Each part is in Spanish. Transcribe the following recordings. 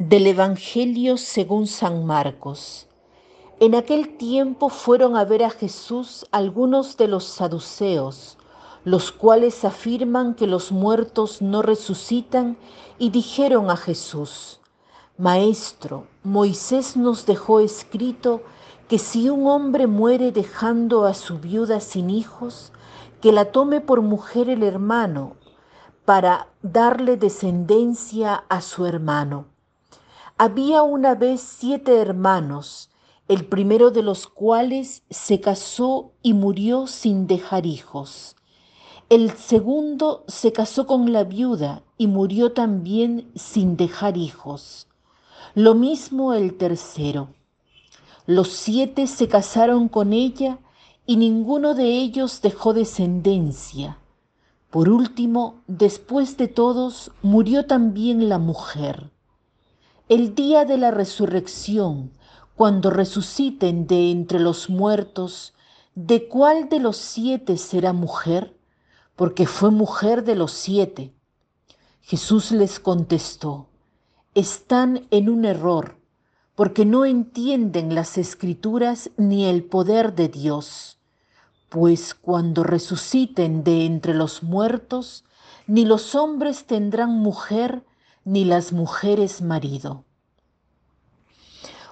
Del Evangelio según San Marcos. En aquel tiempo fueron a ver a Jesús algunos de los saduceos, los cuales afirman que los muertos no resucitan, y dijeron a Jesús, Maestro, Moisés nos dejó escrito que si un hombre muere dejando a su viuda sin hijos, que la tome por mujer el hermano, para darle descendencia a su hermano. Había una vez siete hermanos, el primero de los cuales se casó y murió sin dejar hijos. El segundo se casó con la viuda y murió también sin dejar hijos. Lo mismo el tercero. Los siete se casaron con ella y ninguno de ellos dejó descendencia. Por último, después de todos, murió también la mujer. El día de la resurrección, cuando resuciten de entre los muertos, ¿de cuál de los siete será mujer? Porque fue mujer de los siete. Jesús les contestó, están en un error, porque no entienden las escrituras ni el poder de Dios. Pues cuando resuciten de entre los muertos, ni los hombres tendrán mujer, ni las mujeres marido.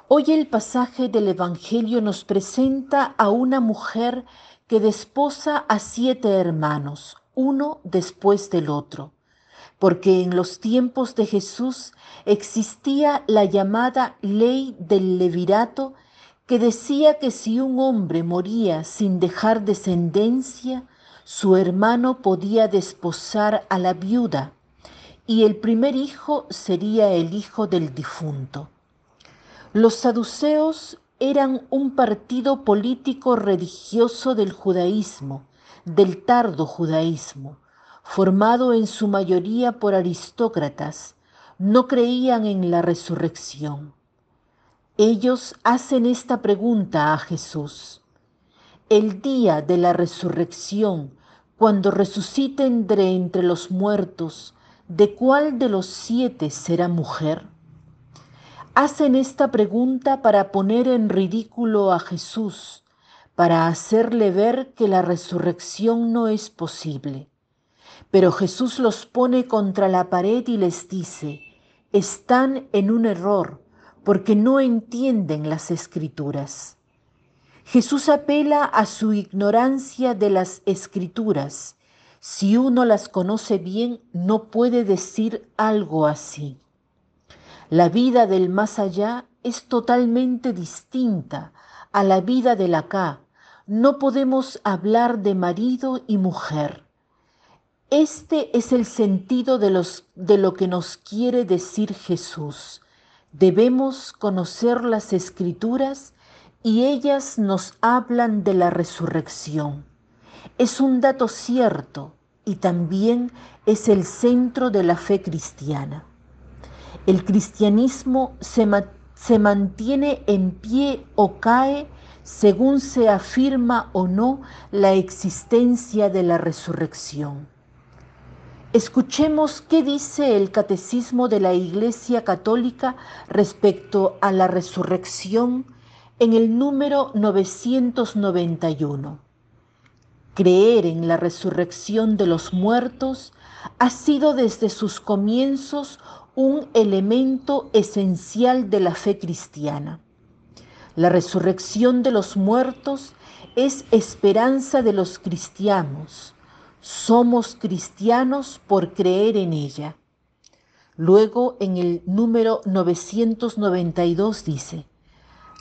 Hoy el pasaje del Evangelio nos presenta a una mujer que desposa a siete hermanos, uno después del otro, porque en los tiempos de Jesús existía la llamada ley del levirato que decía que si un hombre moría sin dejar descendencia, su hermano podía desposar a la viuda y el primer hijo sería el hijo del difunto. Los saduceos eran un partido político religioso del judaísmo, del tardo judaísmo, formado en su mayoría por aristócratas, no creían en la resurrección. Ellos hacen esta pregunta a Jesús. El día de la resurrección, cuando resuciten de entre los muertos, ¿de cuál de los siete será mujer? Hacen esta pregunta para poner en ridículo a Jesús, para hacerle ver que la resurrección no es posible. Pero Jesús los pone contra la pared y les dice, están en un error porque no entienden las escrituras. Jesús apela a su ignorancia de las escrituras si uno las conoce bien, no puede decir algo así. La vida del más allá es totalmente distinta a la vida del acá. No podemos hablar de marido y mujer. Este es el sentido de, los, de lo que nos quiere decir Jesús. Debemos conocer las escrituras y ellas nos hablan de la resurrección. Es un dato cierto y también es el centro de la fe cristiana. El cristianismo se, se mantiene en pie o cae según se afirma o no la existencia de la resurrección. Escuchemos qué dice el Catecismo de la Iglesia Católica respecto a la resurrección en el número 991. Creer en la resurrección de los muertos ha sido desde sus comienzos un elemento esencial de la fe cristiana. La resurrección de los muertos es esperanza de los cristianos. Somos cristianos por creer en ella. Luego en el número 992 dice,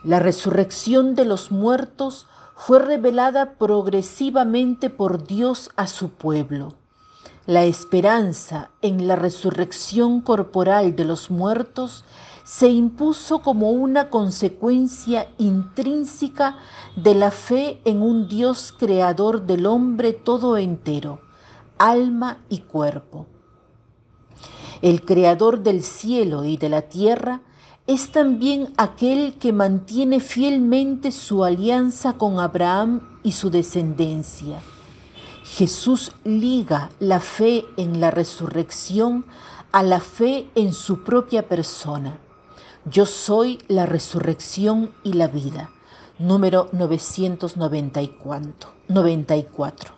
la resurrección de los muertos fue revelada progresivamente por Dios a su pueblo. La esperanza en la resurrección corporal de los muertos se impuso como una consecuencia intrínseca de la fe en un Dios creador del hombre todo entero, alma y cuerpo. El creador del cielo y de la tierra es también aquel que mantiene fielmente su alianza con Abraham y su descendencia. Jesús liga la fe en la resurrección a la fe en su propia persona. Yo soy la resurrección y la vida. Número 994. 94.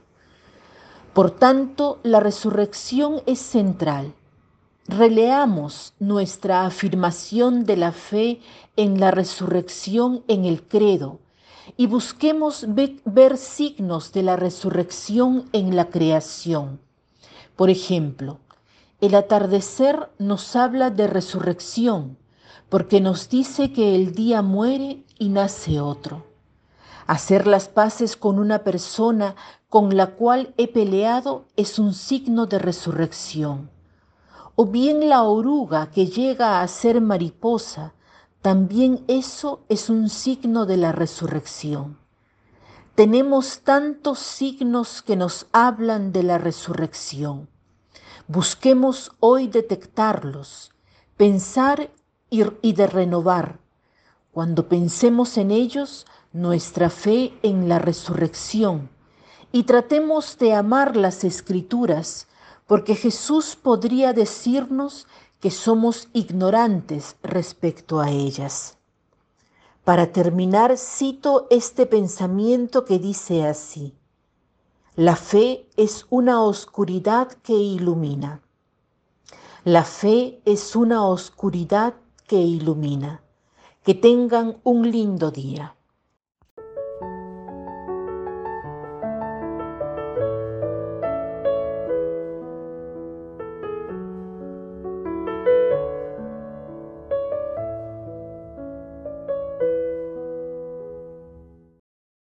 Por tanto, la resurrección es central. Releamos nuestra afirmación de la fe en la resurrección en el credo y busquemos ver signos de la resurrección en la creación. Por ejemplo, el atardecer nos habla de resurrección porque nos dice que el día muere y nace otro. Hacer las paces con una persona con la cual he peleado es un signo de resurrección. O bien la oruga que llega a ser mariposa, también eso es un signo de la resurrección. Tenemos tantos signos que nos hablan de la resurrección. Busquemos hoy detectarlos, pensar y de renovar. Cuando pensemos en ellos, nuestra fe en la resurrección y tratemos de amar las escrituras, porque Jesús podría decirnos que somos ignorantes respecto a ellas. Para terminar, cito este pensamiento que dice así, la fe es una oscuridad que ilumina. La fe es una oscuridad que ilumina. Que tengan un lindo día.